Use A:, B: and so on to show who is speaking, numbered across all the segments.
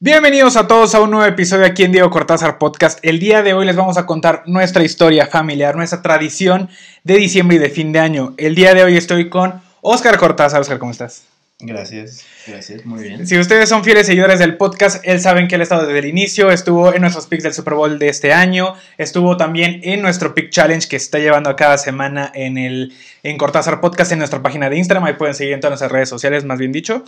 A: Bienvenidos a todos a un nuevo episodio aquí en Diego Cortázar Podcast. El día de hoy les vamos a contar nuestra historia familiar, nuestra tradición de diciembre y de fin de año. El día de hoy estoy con Oscar Cortázar. Oscar, ¿cómo estás?
B: Gracias, gracias, muy bien.
A: Si ustedes son fieles seguidores del podcast, él saben que él ha estado desde el inicio, estuvo en nuestros picks del Super Bowl de este año, estuvo también en nuestro Pick Challenge que se está llevando a cada semana en el en Cortázar Podcast en nuestra página de Instagram, ahí pueden seguir en todas nuestras redes sociales, más bien dicho.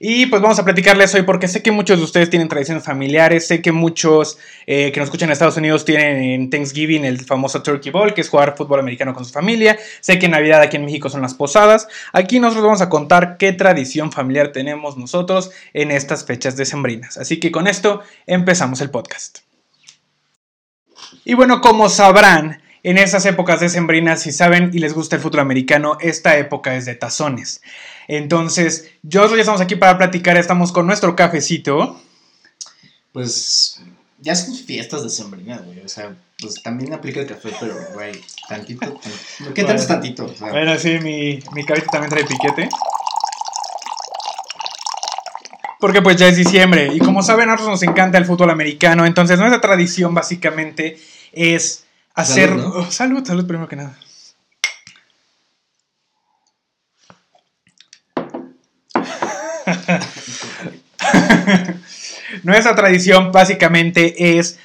A: Y pues vamos a platicarles hoy porque sé que muchos de ustedes tienen tradiciones familiares, sé que muchos eh, que nos escuchan en Estados Unidos tienen en Thanksgiving el famoso Turkey Bowl, que es jugar fútbol americano con su familia, sé que en Navidad aquí en México son las posadas, aquí nosotros vamos a contar qué tradición familiar tenemos nosotros en estas fechas decembrinas. Así que con esto empezamos el podcast. Y bueno, como sabrán, en estas épocas decembrinas, si saben y les gusta el fútbol americano, esta época es de tazones. Entonces, yo ya estamos aquí para platicar, estamos con nuestro cafecito.
B: Pues ya son fiestas de sembrina, güey. O sea, pues también aplica el café, pero, güey, tantito. tantito. ¿Qué es tantito? O sea,
A: Bueno, sí, mi, mi también trae piquete. Porque pues ya es diciembre y como saben a nosotros nos encanta el fútbol americano, entonces nuestra tradición básicamente es hacer...
B: Salud, ¿no?
A: Oh, salud, salud primero que nada. Nuestra tradición básicamente es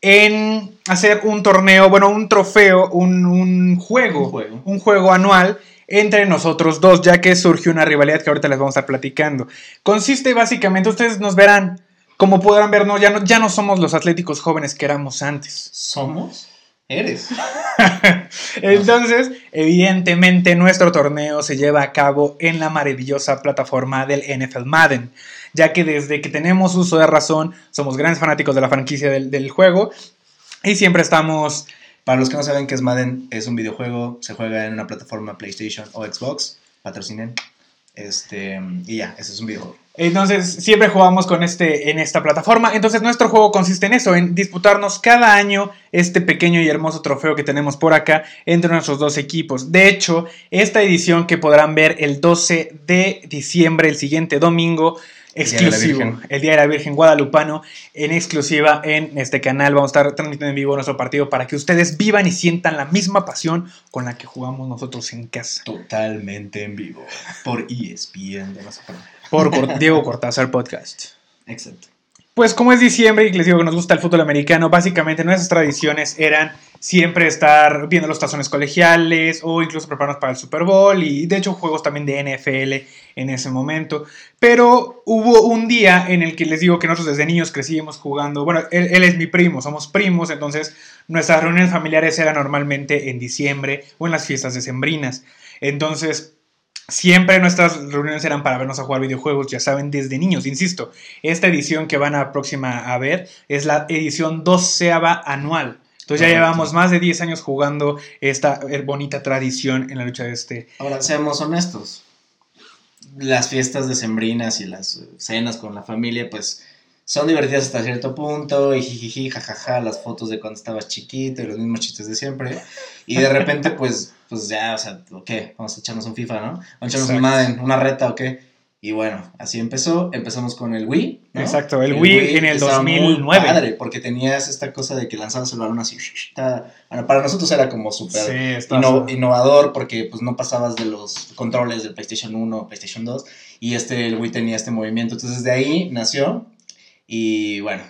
A: en hacer un torneo, bueno, un trofeo, un, un juego,
B: Un juego.
A: un juego anual entre nosotros dos, ya que surgió una rivalidad que ahorita les vamos a estar platicando. Consiste básicamente, ustedes nos verán, como podrán ver, no, ya, no, ya no somos los atléticos jóvenes que éramos antes.
B: ¿Somos? Eres.
A: Entonces, evidentemente, nuestro torneo se lleva a cabo en la maravillosa plataforma del NFL Madden, ya que desde que tenemos uso de razón, somos grandes fanáticos de la franquicia del, del juego y siempre estamos...
B: Para los que no saben qué es Madden, es un videojuego, se juega en una plataforma PlayStation o Xbox, patrocinen. Este, y ya, ese es un videojuego.
A: Entonces, siempre jugamos con este en esta plataforma. Entonces, nuestro juego consiste en eso, en disputarnos cada año este pequeño y hermoso trofeo que tenemos por acá entre nuestros dos equipos. De hecho, esta edición que podrán ver el 12 de diciembre, el siguiente domingo,
B: Día
A: exclusivo, el Día de la Virgen Guadalupano, en exclusiva en este canal. Vamos a estar transmitiendo en vivo nuestro partido para que ustedes vivan y sientan la misma pasión con la que jugamos nosotros en casa.
B: Totalmente en vivo. Por ESPN de.
A: Por Cor- Diego Cortázar Podcast.
B: Exacto.
A: Pues como es diciembre y les digo que nos gusta el fútbol americano, básicamente nuestras tradiciones eran siempre estar viendo los tazones colegiales o incluso prepararnos para el Super Bowl y de hecho juegos también de NFL en ese momento. Pero hubo un día en el que les digo que nosotros desde niños crecíamos jugando, bueno, él, es mi primo, somos primos, entonces nuestras reuniones familiares eran normalmente en diciembre o en las fiestas decembrinas. Entonces... Siempre nuestras reuniones eran para vernos a jugar videojuegos, ya saben, desde niños, insisto. Esta edición que van a próxima a ver es la edición doceava anual. Entonces ya llevamos más de 10 años jugando esta bonita tradición en la lucha de este.
B: Ahora, seamos honestos. Las fiestas decembrinas y las cenas con la familia, pues, son divertidas hasta cierto punto. Y jijiji, jajaja, las fotos de cuando estabas chiquito y los mismos chistes de siempre. Y de repente, pues, pues ya, o sea, ¿o qué? Vamos a echarnos un FIFA, ¿no? Vamos a echarnos un. Madden, una reta, ¿o qué? Y bueno, así empezó. Empezamos con el Wii. ¿no?
A: Exacto, el Wii en el
B: estaba muy
A: 2009.
B: padre, porque tenías esta cosa de que lanzabas el balón así. bueno, para nosotros era como súper
A: Sí, está-
B: inno- innovador porque pues no pasabas de los controles del PlayStation 1 o PlayStation 2 y este el Wii tenía este movimiento entonces de ahí nació y bueno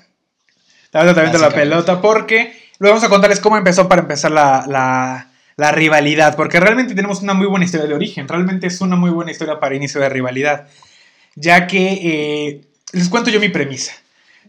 A: Dale también la pelota porque lo vamos a contarles cómo empezó para empezar la, la- la rivalidad. Porque realmente tenemos una muy buena historia de origen. Realmente es una muy buena historia para inicio de rivalidad. Ya que eh, les cuento yo mi premisa.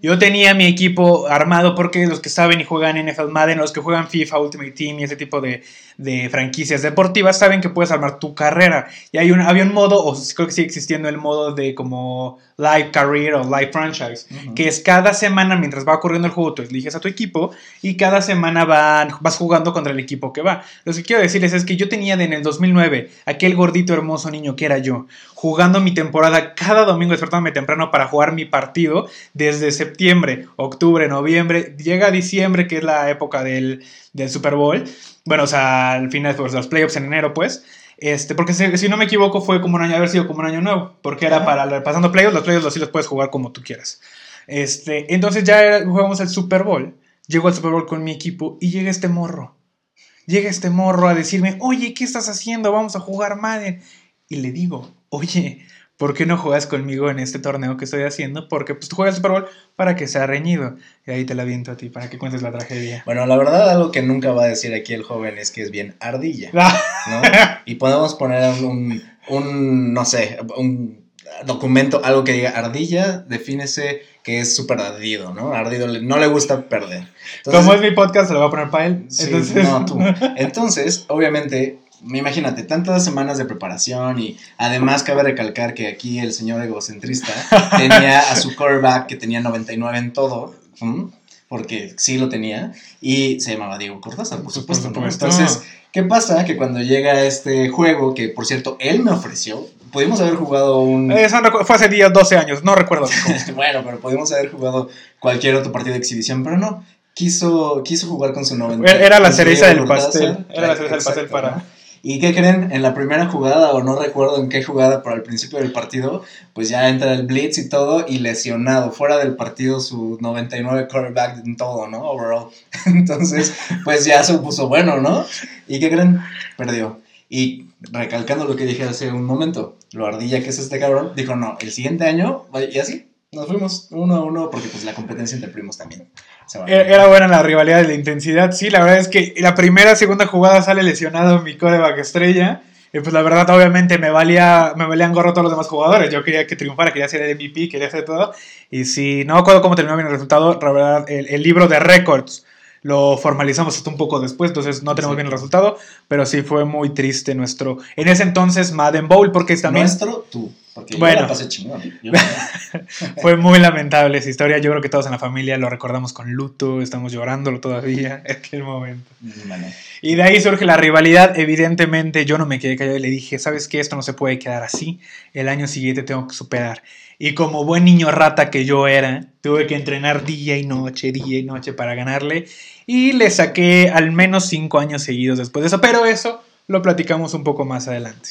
A: Yo tenía mi equipo armado porque los que saben y juegan NFL Madden, los que juegan FIFA Ultimate Team y ese tipo de, de franquicias deportivas saben que puedes armar tu carrera. Y hay un, había un modo, o creo que sigue existiendo el modo de como Live Career o Live Franchise, que es cada semana mientras va ocurriendo el juego, tú eliges a tu equipo y cada semana van, vas jugando contra el equipo que va. Lo que quiero decirles es que yo tenía en el 2009 aquel gordito hermoso niño que era yo, jugando mi temporada cada domingo despertándome temprano para jugar mi partido desde, sep- septiembre, octubre, noviembre, llega diciembre, que es la época del, del Super Bowl. Bueno, o sea, al final, pues los playoffs en enero, pues. Este, porque si, si no me equivoco, fue como un año, haber sido como un año nuevo. Porque era para pasando playoffs, los playoffs los sí los puedes jugar como tú quieras. Este, entonces ya era- jugamos el Super Bowl. Llego al Super Bowl con mi equipo y llega este morro. Llega este morro a decirme, oye, ¿qué estás haciendo? Vamos a jugar Madden. Y le digo, oye, ¿por qué no juegas conmigo en este torneo que estoy haciendo? Porque pues tú juegas el Super Bowl para que sea reñido. Y ahí te la viento a ti, para que cuentes la tragedia.
B: Bueno, la verdad, algo que nunca va a decir aquí el joven es que es bien ardilla, ¿no? Y podemos poner un, un, no sé, un documento, algo que diga ardilla, defínese que es súper ardido, ¿no? Ardido, no le gusta perder. Entonces-
A: Como es mi podcast, se lo voy a poner para él.
B: Sí,
A: Entonces,
B: no, tú. Entonces, obviamente, imagínate, tantas semanas de preparación y además cabe recalcar que aquí el señor egocentrista tenía a su quarterback que tenía 99 en todo, porque sí lo tenía, y se llamaba Diego Cortázar, por supuesto. Entonces, ¿qué pasa? Que cuando llega este juego, que por cierto, él me ofreció, pudimos haber jugado un...
A: Eso recu- fue hace 10, 12 años, no recuerdo.
B: bueno, pero pudimos haber jugado cualquier otro partido de exhibición, pero no. Quiso, quiso jugar con su 90.
A: Era- la cereza del pastel, era la cereza del pastel para-.
B: ¿Y qué creen? En la primera jugada, o no recuerdo en qué jugada, pero al principio del partido, pues ya entra el blitz y todo, y lesionado, fuera del partido su 99 quarterback en todo, ¿no? Overall. Entonces, pues ya se puso bueno, ¿no? ¿Y qué creen? Perdió. Y recalcando lo que dije hace un momento, lo ardilla que es este cabrón, dijo, no, el siguiente año, y así, nos fuimos uno a uno, porque pues la competencia entre primos también.
A: Era buena la rivalidad y la intensidad. Sí, la verdad es que la primera, segunda jugada sale lesionado mi coreback estrella. Y pues la verdad, obviamente, me valía, me valían gorro todos los demás jugadores. Yo quería que triunfara, quería ser el MVP, quería hacer todo. Y si no me acuerdo cómo terminó bien el resultado, la verdad, el, el libro de récords lo formalizamos hasta un poco después, entonces no tenemos
B: Sí.
A: bien el resultado, pero sí fue muy triste nuestro, en ese entonces Madden Bowl, porque también
B: Nuestro, tú. Porque
A: Bueno.
B: yo la pasé chingón. Yo-
A: fue muy lamentable esa historia, yo creo que todos en la familia lo recordamos con luto, estamos llorándolo todavía en aquel momento. Y de ahí surge la rivalidad. Evidentemente, yo no me quedé callado y le dije: ¿Sabes qué? Esto no se puede quedar así. El año siguiente tengo que superar. Y como buen niño rata que yo era, tuve que entrenar día y noche, día y noche para ganarle. Y le saqué al menos cinco años seguidos después de eso. Pero eso lo platicamos un poco más adelante.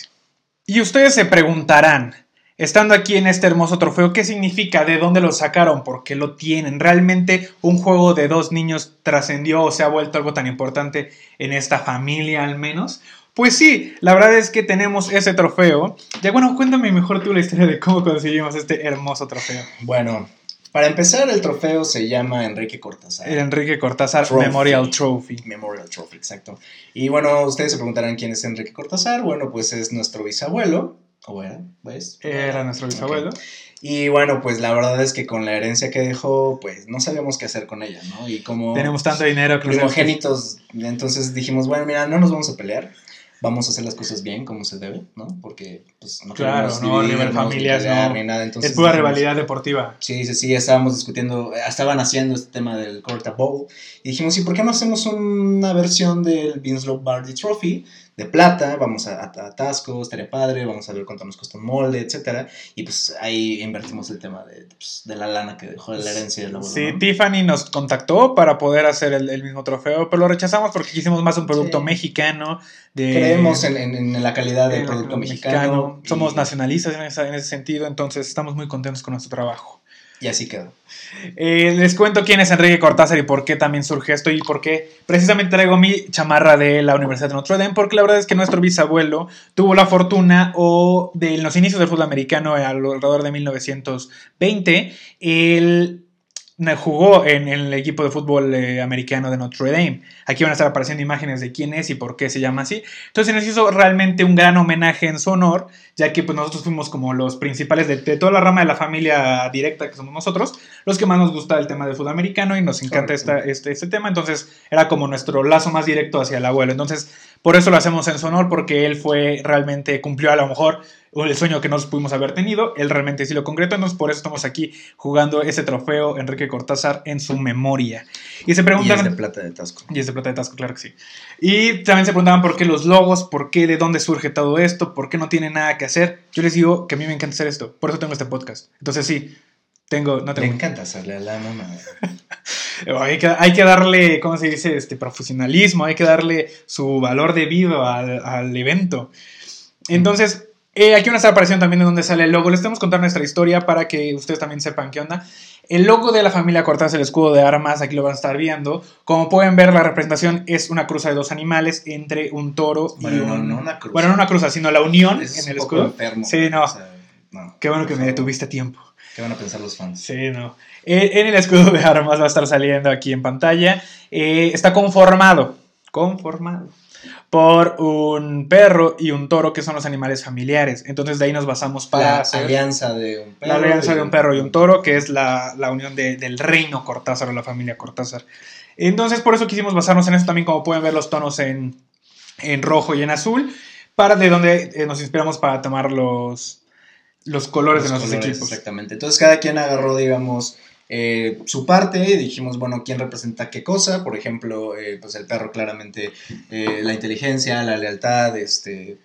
A: Y ustedes se preguntarán, estando aquí en este hermoso trofeo, ¿qué significa? ¿De dónde lo sacaron? ¿Por qué lo tienen? ¿Realmente un juego de dos niños trascendió o se ha vuelto algo tan importante en esta familia al menos? Pues sí, la verdad es que tenemos ese trofeo. Ya bueno, cuéntame mejor tú la historia de cómo conseguimos este hermoso trofeo.
B: bueno, para empezar, el trofeo se llama Enrique Cortázar.
A: El Enrique Cortázar
B: Trophy.
A: Memorial Trophy.
B: Memorial Trophy, exacto. Y bueno, ustedes se preguntarán quién es Enrique Cortázar. Bueno, pues es nuestro bisabuelo. ¿O era? ¿Ves?
A: Era nuestro bisabuelo.
B: Y bueno, pues la verdad es que con la herencia que dejó, pues no sabíamos qué hacer con ella, ¿no? Y como
A: Tenemos tanto dinero que
B: primogénitos, entonces dijimos, bueno, mira, no nos vamos a pelear. Vamos a hacer las cosas bien como se debe, ¿no? Porque pues no
A: Claro,
B: queremos
A: no, familias,
B: pelear,
A: no.
B: ni nada. Entonces
A: Es pura
B: dijimos,
A: rivalidad deportiva.
B: Sí, sí, sí, estábamos discutiendo, estaban haciendo este tema del Corta Bowl y dijimos, ¿y por qué no hacemos una versión del Winslow Bardi Trophy de plata? Vamos a, a, a Tasco, estaría padre, vamos a ver cuánto nos costó un molde, etcétera. Y pues ahí invertimos el tema de, pues, de la lana que dejó de la herencia del abuelo.
A: Sí,
B: ¿no?
A: Tiffany nos contactó para poder hacer el, el mismo trofeo, pero lo rechazamos porque quisimos más un producto
B: Sí.
A: mexicano. De,
B: Creemos en, en- en la calidad del producto mexicano. y-
A: Somos nacionalistas en, esa- en ese sentido, entonces estamos muy contentos con nuestro trabajo.
B: Y así quedó.
A: Eh, les cuento quién es Enrique Cortázar y por qué también surge esto y por qué precisamente traigo mi chamarra de la Universidad de Notre Dame, porque la verdad es que nuestro bisabuelo tuvo la fortuna o de los inicios del fútbol americano alrededor de 1920, él jugó en, en el equipo de fútbol eh, americano de Notre Dame. Aquí van a estar apareciendo imágenes de quién es y por qué se llama así. Entonces nos hizo realmente un gran homenaje en su honor, ya que pues, nosotros fuimos como los principales de, de toda la rama de la familia directa que somos nosotros, los que más nos gusta el tema del fútbol americano y nos encanta esta, este, este tema. Entonces era como nuestro lazo más directo hacia el abuelo. Entonces por eso lo hacemos en su honor, porque él fue realmente, cumplió a lo mejor el sueño que nos pudimos haber tenido, él realmente sí lo concretó, entonces por eso estamos aquí jugando ese trofeo Enrique Cortázar en su memoria. Y se
B: Y
A: preguntan...
B: es de plata de Tasco.
A: Y es de plata de Tasco, claro que sí. Y también se preguntaban por qué los logos, por qué, de dónde surge todo esto, por qué no tiene nada que hacer. Yo les digo que a mí me encanta hacer esto, por eso tengo este podcast. Entonces sí, Tengo, no
B: Me
A: tengo.
B: encanta hacerle a la mamá.
A: Hay que, hay que darle, ¿cómo se dice? Este profesionalismo, hay que darle su valor debido al, al evento. Entonces, eh, aquí van a estar apareciendo también de dónde sale el logo. Les tenemos que contar nuestra historia para que ustedes también sepan qué onda. El logo de la familia Cortázar, el escudo de armas, aquí lo van a estar viendo. Como pueden ver, la representación es una cruza de dos animales entre un toro y
B: Bueno, no,
A: un...
B: no una cruz.
A: Bueno, no una cruza, sino la unión
B: Es
A: en el escudo.
B: enfermo.
A: Sí, no.
B: o sea, no.
A: Qué bueno que me detuviste a tiempo.
B: ¿Qué van a pensar los fans?
A: Sí, no. Eh, en el escudo de armas va a estar saliendo aquí en pantalla. Eh, está conformado, conformado por un perro y un toro que son los animales familiares. Entonces de ahí nos basamos para
B: la
A: hacer
B: alianza de un perro.
A: la alianza de un perro y un toro, que es la, la unión de- del reino Cortázar o la familia Cortázar. Entonces por eso quisimos basarnos en eso también, como pueden ver los tonos en, en rojo y en azul, para de donde eh, nos inspiramos para tomar los, los colores
B: los
A: de nuestros
B: colores,
A: equipos.
B: Exactamente. Entonces cada quien agarró, digamos, eh, su parte y dijimos, bueno, quién representa qué cosa. Por ejemplo, eh, pues el perro claramente eh, la inteligencia, la lealtad, este,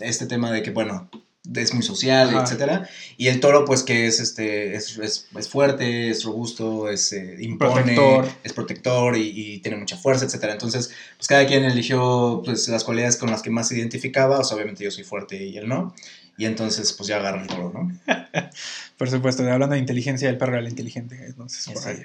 B: este tema de que, bueno, es muy social,
A: Ajá.
B: etcétera. Y el toro, pues que es este es, es- es fuerte, es robusto, es eh, impone,
A: Protector.
B: es protector y, y tiene mucha fuerza, etcétera. Entonces, pues cada quien eligió pues las cualidades con las que más se identificaba. O sea, obviamente yo soy fuerte y él no. Y entonces, pues ya agarra el toro, ¿no?
A: Por supuesto, hablando de inteligencia, el perro era el inteligente. Entonces, por ahí.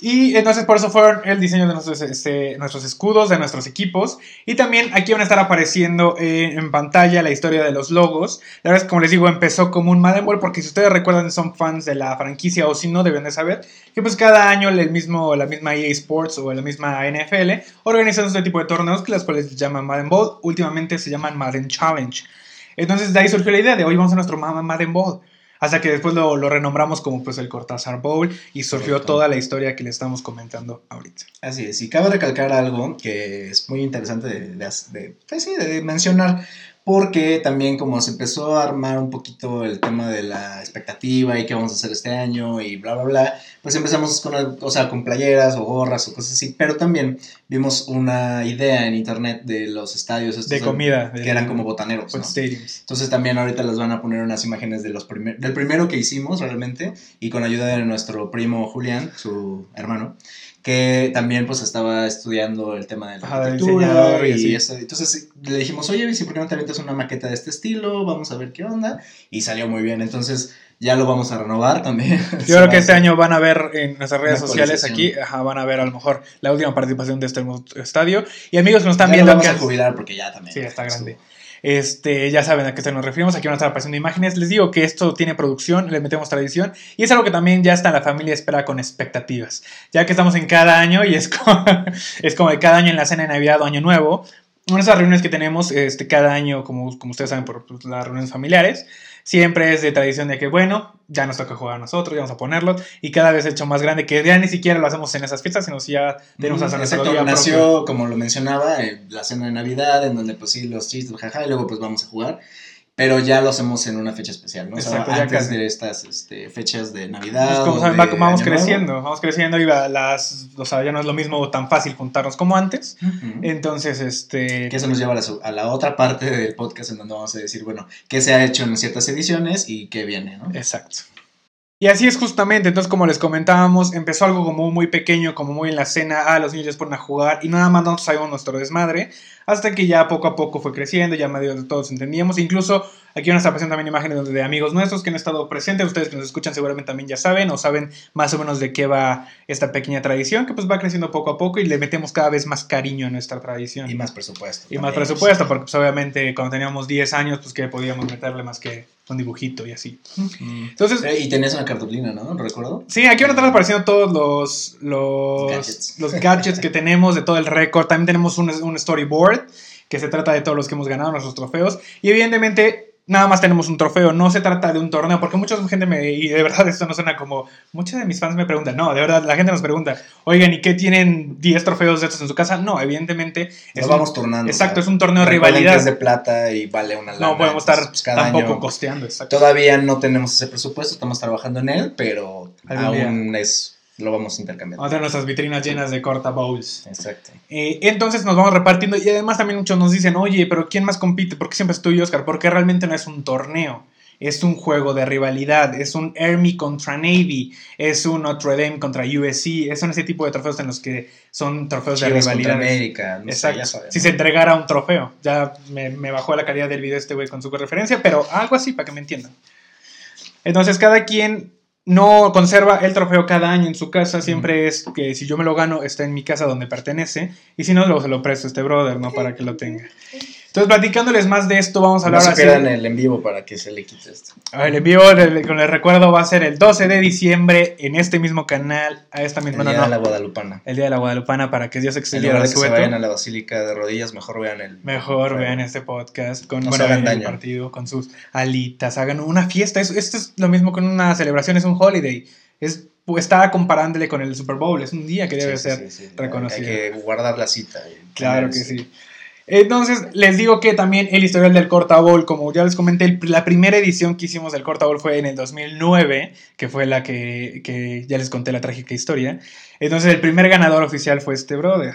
A: Y entonces por eso fueron el diseño de nuestros, este, nuestros escudos, de nuestros equipos. Y también aquí van a estar apareciendo eh, en pantalla la historia de los logos. La verdad es que, como les digo, empezó como un Madden Ball, porque si ustedes recuerdan, son fans de la franquicia o si no, deben de saber que pues cada año el mismo, la misma EA Sports o la misma NFL organizan este tipo de torneos que las cuales se llaman Madden Ball. Últimamente se llaman Madden Challenge. Entonces de ahí surgió la idea de hoy vamos a nuestro Madden Ball. Hasta que después lo, lo renombramos como pues el Cortázar Bowl y surgió
B: Correcto.
A: toda la historia que le estamos comentando ahorita.
B: Así es, y cabe recalcar algo que es muy interesante de, de- de- pues sí, de mencionar, porque también como se empezó a armar un poquito el tema de la expectativa y qué vamos a hacer este año y bla, bla, bla, pues empezamos con, o sea, con playeras o gorras o cosas así, pero también vimos una idea en internet de los estadios estos
A: De comida.
B: que eran como botaneros, ¿no? Entonces también ahorita les van a poner unas imágenes de los primer- del primero que hicimos realmente y con ayuda de nuestro primo Julián, su hermano, que también pues estaba estudiando el tema de la
A: Ajá,
B: arquitectura
A: y
B: y,
A: así.
B: eso. Entonces le dijimos, oye, ¿y si por qué no te avientas una maqueta de este estilo? Vamos a ver qué onda. Y salió muy bien. Entonces ya lo vamos a renovar también.
A: Yo creo que este año van a ver en nuestras redes sociales aquí, ajá, van a ver a lo mejor la última participación de este estadio. Y amigos que nos están
B: ya lo
A: viendo
B: vamos
A: que
B: a jubilar porque ya también.
A: Sí, está
B: estuvo.
A: grande. Este, ya saben a qué nos referimos. Aquí van a estar apareciendo imágenes. Les digo que esto tiene producción, le metemos tradición. Y es algo que también ya está la familia espera con expectativas. Ya que estamos en cada año y es como, es como de cada año en la cena de Navidad o Año Nuevo. Una de esas reuniones que tenemos este, cada año, como, como ustedes saben, por pues, las reuniones familiares, siempre es de tradición de que, bueno, ya nos toca jugar a nosotros, ya vamos a ponerlo. Y cada vez hecho más grande, que ya ni siquiera lo hacemos en esas fiestas, sino si ya tenemos
B: Mm, Exacto, nació, como lo mencionaba, eh, la cena de Navidad, en donde pues sí, los chistes, jaja, y luego pues vamos a jugar. Pero ya lo hacemos en una fecha especial, ¿no? O sea,
A: Exacto, ya
B: antes
A: casi.
B: de estas este, fechas de Navidad.
A: Pues como saben, va- vamos
B: Nuevo.
A: creciendo, vamos creciendo y las, o sea, ya no es lo mismo tan fácil juntarnos como antes. Entonces, este,
B: Que eso nos lleva a la, a la otra parte del podcast en donde vamos a decir, bueno, qué se ha hecho en ciertas ediciones y qué viene, ¿no?
A: exacto. Y así es justamente, entonces como les comentábamos, empezó algo como muy pequeño, como muy en la cena, ah, los niños ya se ponen a jugar y nada más nosotros sabíamos nuestro desmadre, hasta que ya poco a poco fue creciendo, ya medio de todos entendíamos, incluso aquí van a estar presentando también imágenes de amigos nuestros que han estado presentes, ustedes que nos escuchan seguramente también ya saben o saben más o menos de qué va esta pequeña tradición, que pues va creciendo poco a poco y le metemos cada vez más cariño a nuestra tradición.
B: Y más presupuesto.
A: Y más presupuesto, porque pues, obviamente cuando teníamos 10 años, pues que podíamos meterle más que un dibujito y así. Entonces,
B: Eh, Y tenías una cartulina, ¿no? ¿Recuerdo?
A: sí, aquí van a estar apareciendo todos los, los,
B: Gadgets.
A: los gadgets que tenemos de todo el récord. También tenemos un, un storyboard que se trata de todos los que hemos ganado, nuestros trofeos. Y evidentemente... Nada más tenemos un trofeo, no se trata de un torneo, porque mucha gente me, y de verdad esto no suena como, muchos de mis fans me preguntan, no, de verdad la gente nos pregunta, oigan, ¿y qué tienen 10 trofeos de estos en su casa? No, evidentemente
B: Nos
A: un-
B: vamos turnando.
A: Exacto,
B: o sea,
A: es un torneo de rivalidad.
B: es de plata y vale una lana.
A: No podemos
B: entonces,
A: estar
B: pues, cada
A: tampoco
B: año-
A: costeando, exacto.
B: Todavía no tenemos ese presupuesto, estamos trabajando en él, pero
A: día.
B: aún es lo vamos intercambiando.
A: Vamos a tener nuestras vitrinas llenas de corta bowls.
B: Exacto.
A: Eh, entonces nos vamos repartiendo y además también muchos nos dicen, oye, pero ¿quién más compite? ¿Por qué siempre es tú y Oscar? Porque realmente no es un torneo. es un juego de rivalidad, es un Army contra Navy, es un Notre Dame contra USC, son ese tipo de trofeos en los que son trofeos de rivalidad.
B: América,
A: Exacto. si se entregara un trofeo, ya me, me bajó la calidad del video este güey con su referencia, pero algo así para que me entiendan. Entonces cada quien no conserva el trofeo cada año en su casa, siempre es que si yo me lo gano está en mi casa donde pertenece y si no luego se lo presto a este brother, ¿no? Para que lo tenga. Entonces, platicándoles más de esto, vamos a hablar
B: no se en el en vivo para que se le quite esto.
A: El en vivo, con el recuerdo, va a ser el 12 de diciembre en este mismo canal, a esta misma
B: El día de la Guadalupana.
A: El día de la Guadalupana, para que Dios
B: extienda el que se vayan a la Basílica de Rodillas, mejor vean el.
A: Mejor vean este podcast con el partido, con sus alitas, hagan una fiesta. Esto es lo mismo con una celebración, es un holiday. Es está comparándole con el Super Bowl, es un día que debe ser reconocido.
B: Hay que guardar la cita.
A: Claro que sí. Entonces, les digo que también el historial del Corta como ya les comenté, la primera edición que hicimos del Corta fue en el 2009, que fue la que, ya les conté la trágica historia. Entonces, el primer ganador oficial fue este brother.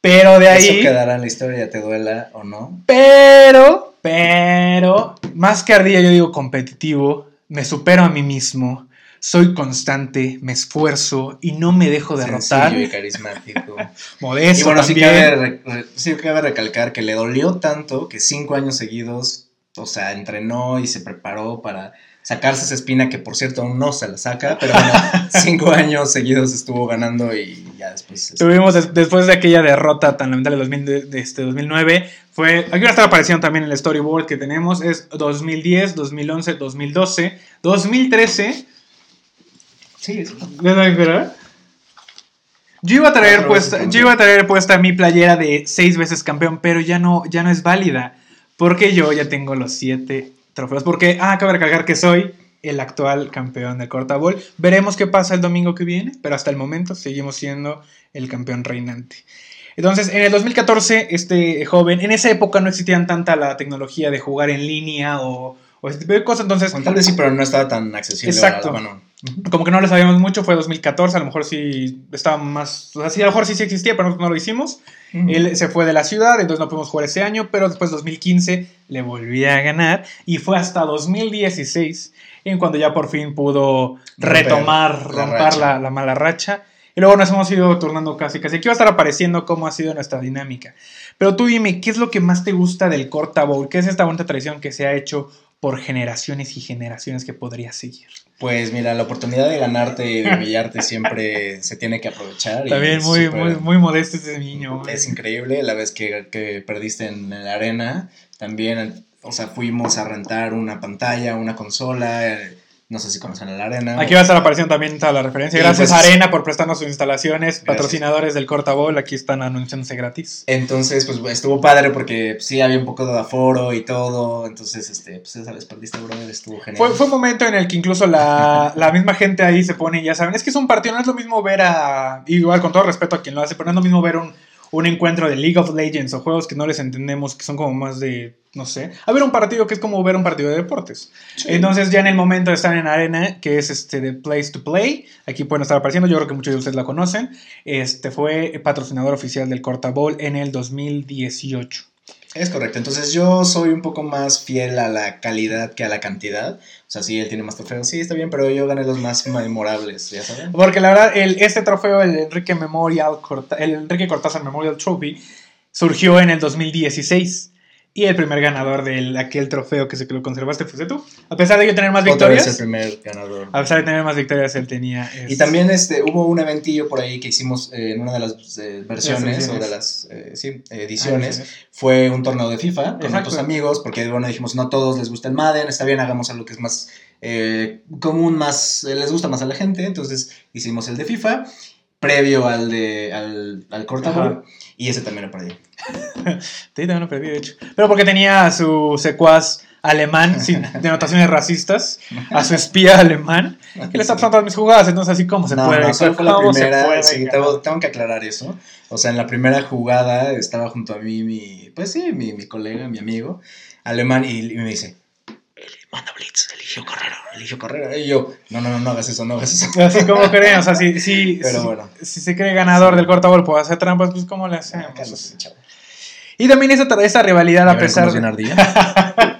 A: Pero de ahí.
B: Eso quedará en la historia, te duela o no.
A: Pero, pero, más que ardilla, yo digo competitivo, me supero a mí mismo soy constante, me esfuerzo y no me dejo derrotar.
B: Sencillo y carismático.
A: Modesto.
B: Y bueno, sí cabe, sí cabe, recalcar que le dolió tanto que cinco años seguidos, o sea, entrenó y se preparó para sacarse esa espina que por cierto aún no se la saca, pero bueno, cinco años seguidos estuvo ganando y ya después...
A: Tuvimos después de aquella derrota tan lamentable de, este 2009, fue, aquí va a estar apareciendo también el storyboard que tenemos, es 2010, 2011, 2012, 2013 Sí, Yo iba a traer puesta, yo iba a traer puesta mi playera de seis veces campeón, pero ya no, ya no es válida. Porque yo ya tengo los siete trofeos. Porque, ah, cabe recalcar que soy el actual campeón de cortabol. Veremos qué pasa el domingo que viene, pero hasta el momento seguimos siendo el campeón reinante. Entonces, en el 2014, este joven, en esa época no existían tanta la tecnología de jugar en línea o, o ese tipo de cosas, entonces...
B: tal vez sí, pero no estaba tan accesible.
A: Exacto. Como que no lo sabíamos mucho, fue 2014, a lo mejor sí estaba más... O sea, sí, a lo mejor sí, sí existía, pero nosotros no lo hicimos. Él se fue de la ciudad, entonces no pudimos jugar ese año, pero después 2015 le volví a ganar y fue hasta 2016 en cuando ya por fin pudo retomar, romper la, la, mala racha. Y luego nos hemos ido turnando casi, casi. Aquí va a estar apareciendo cómo ha sido nuestra dinámica. Pero tú dime, ¿qué es lo que más te gusta del Corta Bowl? ¿Qué es esta bonita tradición que se ha hecho por generaciones y generaciones que podría seguir?
B: Pues mira, la oportunidad de ganarte y de humillarte siempre se tiene que aprovechar.
A: También muy, muy, muy modesto ese niño.
B: Es increíble la vez que, que perdiste en la arena. También, o sea, fuimos a rentar una pantalla, una consola no sé si conocen la Arena.
A: Aquí va a estar apareciendo también toda la referencia. Gracias pues, Arena por prestarnos sus instalaciones. Patrocinadores del Cortabol, aquí están anunciándose gratis.
B: Entonces, pues estuvo padre porque sí había un poco de aforo y todo. Entonces, este, pues esa vez perdiste, brother, estuvo genial.
A: Fue, fue un momento en el que incluso la, la, misma gente ahí se pone, ya saben, es que es un partido, no es lo mismo ver a. Igual con todo respeto a quien lo hace, pero no es lo mismo ver un un encuentro de League of Legends o juegos que no les entendemos, que son como más de, no sé, a ver un partido que es como ver un partido de deportes. Entonces ya en el momento de estar en arena, que es este de Place to Play, aquí pueden estar apareciendo, yo creo que muchos de ustedes la conocen, este fue patrocinador oficial del Corta Bowl en el 2018.
B: Es correcto, entonces yo soy un poco más fiel a la calidad que a la cantidad. O sea, sí, él tiene más trofeos, sí, está bien, pero yo gané los más memorables, ya saben.
A: Porque la verdad, el, este trofeo, el Enrique Memorial, el Enrique Cortázar Memorial Trophy, surgió en el 2016. Y el primer ganador de aquel trofeo que se lo conservaste fuiste tú. A pesar de yo tener más victorias.
B: el primer ganador.
A: A pesar de tener más victorias, él tenía.
B: Y también este, hubo un eventillo por ahí que hicimos eh, en una de las eh, versiones o de las eh, sí, ediciones. Fue un torneo de FIFA con otros amigos, porque bueno, dijimos, no a todos les gusta el Madden, está bien, hagamos algo que es más común, más les gusta más a la gente. Entonces hicimos el de FIFA previo al de al, al y ese también lo perdí.
A: sí, también lo perdí, de hecho. Pero porque tenía a su secuaz alemán sin denotaciones racistas, a su espía alemán, que le está pasando todas mis jugadas, entonces así como se puede.
B: No, fue la primera, sí, tengo, tengo, que aclarar eso. O sea, en la primera jugada estaba junto a mí mi, pues sí, mi, mi colega, mi amigo alemán y me dice, manda Blitz, eligió Carrera, eligió Carrera. Y yo, no, no, no, no hagas eso, no hagas eso.
A: Así como creen, o sea, si, si, Pero bueno. si, se cree ganador del cortabol puede hacer trampas, pues ¿cómo le hacemos? y también esa, esa rivalidad a, pesar de...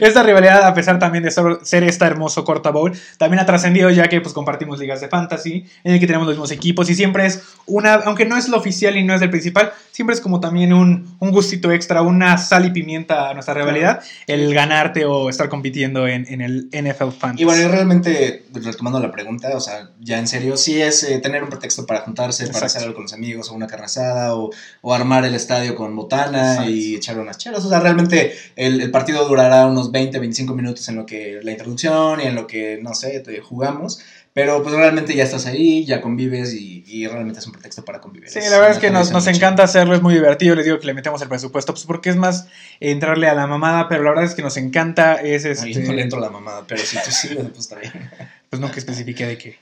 A: esta rivalidad, a pesar también de ser, esta hermoso Corta Bowl, también ha trascendido ya que pues compartimos ligas de fantasy, en el que tenemos los mismos equipos y siempre es una, aunque no es lo oficial y no es el principal, siempre es como también un, un gustito extra, una sal y pimienta a nuestra rivalidad, el ganarte o estar compitiendo en, en el NFL Fantasy.
B: Y bueno, y realmente, retomando la pregunta, o sea, ya en serio, sí es eh, tener un pretexto para juntarse, para
A: Exacto.
B: hacer algo con los amigos, o una carne asada, o, o armar el estadio con botana
A: Exacto.
B: y echar unas chelas. O sea, realmente el, el partido durará unos 20, 25 minutos en lo que la introducción y en lo que, no sé, jugamos. Pero pues realmente ya estás ahí, ya convives y, y realmente es un pretexto para convivir.
A: Sí, la verdad es que nos, nos encanta hacerlo, es muy divertido. Les digo que le metemos el presupuesto, pues porque es más entrarle a la mamada, pero la verdad es que nos encanta. Es este,
B: Ay, no le entro la mamada, pero si tú sí, pues está bien.
A: pues no que especifique de qué.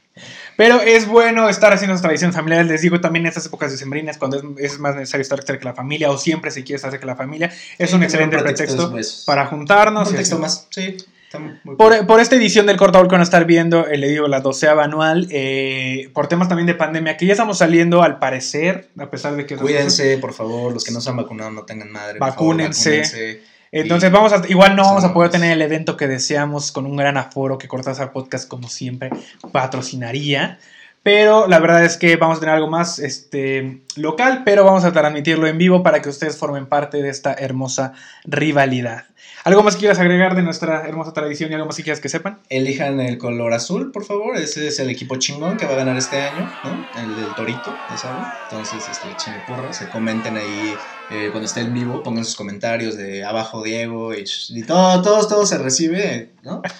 A: Pero es bueno estar haciendo tradiciones familiares. Les digo también en estas épocas decembrinas, cuando es, es más necesario estar cerca de la familia o siempre se quiere estar cerca de la familia, es
B: Sí,
A: un excelente
B: pretexto
A: pretexto para juntarnos.
B: Un
A: y
B: texto
A: así.
B: más, sí. Muy
A: Por, por esta edición del Corta van a estar viendo, eh, le digo la doceava anual, eh, por temas también de pandemia, que ya estamos saliendo al parecer, a pesar de que...
B: Cuídense, por favor, los que no se han vacunado no tengan madre. favor,
A: Vacúnense. Entonces vamos a, igual no vamos a poder tener el evento que deseamos con un gran aforo que Cortázar Podcast como siempre patrocinaría. Pero la verdad es que vamos a tener algo más este, local, pero vamos a transmitirlo en vivo para que ustedes formen parte de esta hermosa rivalidad. ¿Algo más que quieras agregar de nuestra hermosa tradición y algo más que quieras que sepan?
B: Elijan el color azul, por favor. Ese es el equipo chingón que va a ganar este año, ¿no? El del Torito, ya saben. Entonces, este, porra, se comenten ahí eh, cuando esté en vivo, pongan sus comentarios de abajo Diego y, y todo, todo, todo se recibe, ¿no?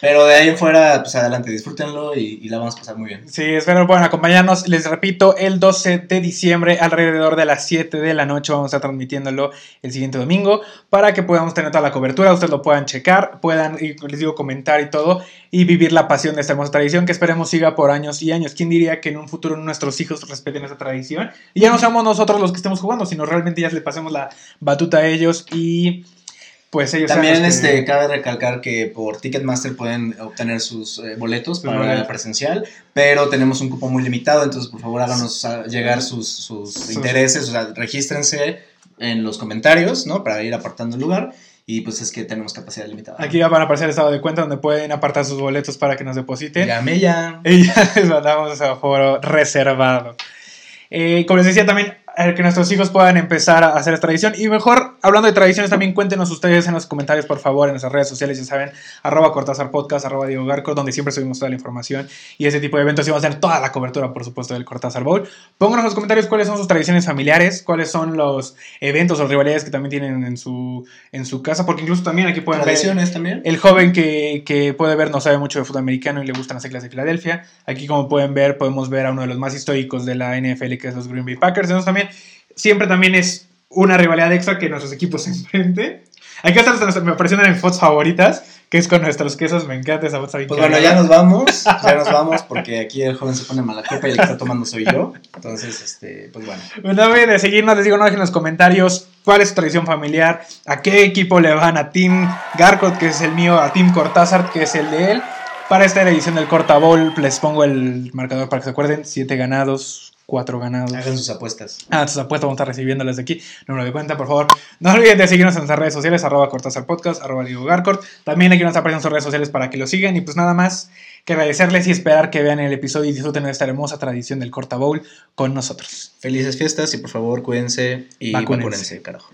B: Pero de ahí en fuera, pues adelante, disfrútenlo y, y la vamos a pasar muy bien.
A: Sí, espero puedan acompañarnos. Les repito, el 12 de diciembre, alrededor de las 7 de la noche, vamos a estar transmitiéndolo el siguiente domingo para que podamos tener toda la cobertura. Ustedes lo puedan checar, puedan, les digo, comentar y todo, y vivir la pasión de esta hermosa tradición que esperemos siga por años y años. ¿Quién diría que en un futuro nuestros hijos respeten esta tradición? Y ya no seamos nosotros los que estemos jugando, sino realmente ya le pasemos la batuta a ellos y. Pues ellos
B: También
A: que-
B: este, cabe recalcar que por Ticketmaster pueden obtener sus eh, boletos para
A: boletos.
B: la presencial, pero tenemos un cupo muy limitado, entonces por favor háganos llegar sus, sus
A: Sus-
B: intereses, o sea, regístrense en los comentarios, ¿no? Para ir apartando el lugar y pues es que tenemos capacidad limitada.
A: Aquí van a aparecer el estado de cuenta donde pueden apartar sus boletos para que nos depositen.
B: Llame ya.
A: Y ya les mandamos a foro reservado. Eh, como les decía también, que nuestros hijos puedan empezar a hacer esta tradición. Y mejor, hablando de tradiciones, también cuéntenos ustedes en los comentarios, por favor, en nuestras redes sociales, ya saben, arroba Cortázar Podcast, arroba Diego Garco, donde siempre subimos toda la información y ese tipo de eventos. Y vamos a tener toda la cobertura, por supuesto, del Cortázar Bowl. Pónganos en los comentarios cuáles son sus tradiciones familiares, cuáles son los eventos o rivalidades que también tienen en su, en su casa, porque incluso también aquí pueden ver
B: Tradiciones también.
A: el joven que, que puede ver no sabe mucho de fútbol americano y le gustan las siglas de Filadelfia. Aquí, como pueden ver, podemos ver a uno de los más históricos de la NFL, que es los Green Bay Packers. Entonces, también, siempre también es una rivalidad extra que nuestros equipos se enfrenten. Aquí nuestra- me aparecieron en fotos favoritas, que es con nuestros quesos. Me encanta esa foto.
B: Pues bueno, ya nos vamos, ya nos vamos porque aquí el joven se pone mala copa y el que está tomando soy yo. Entonces, este, pues bueno.
A: No olviden de seguirnos, les digo, no dejen en los comentarios cuál es su tradición familiar, a qué equipo le van, a Team Garcot, que es el mío, a Team Cortázar, que es el de él. Para esta edición del Corta Bowl, les pongo el marcador para que se acuerden, 7 ganados, 4 ganados.
B: Hagan sus apuestas.
A: Ah, sus apuestas vamos a estar recibiéndolas de aquí. Número de cuenta, por favor. No olviden de seguirnos en nuestras redes sociales, arroba Cortázar Podcast, arroba Diego Garcort. También aquí nos aparecen sus redes sociales para que lo sigan. Y pues nada más que agradecerles y esperar que vean el episodio y disfruten de esta hermosa tradición del Corta Bowl con nosotros.
B: Felices fiestas y por favor cuídense y
A: Vacúnense.
B: vacúnense carajo.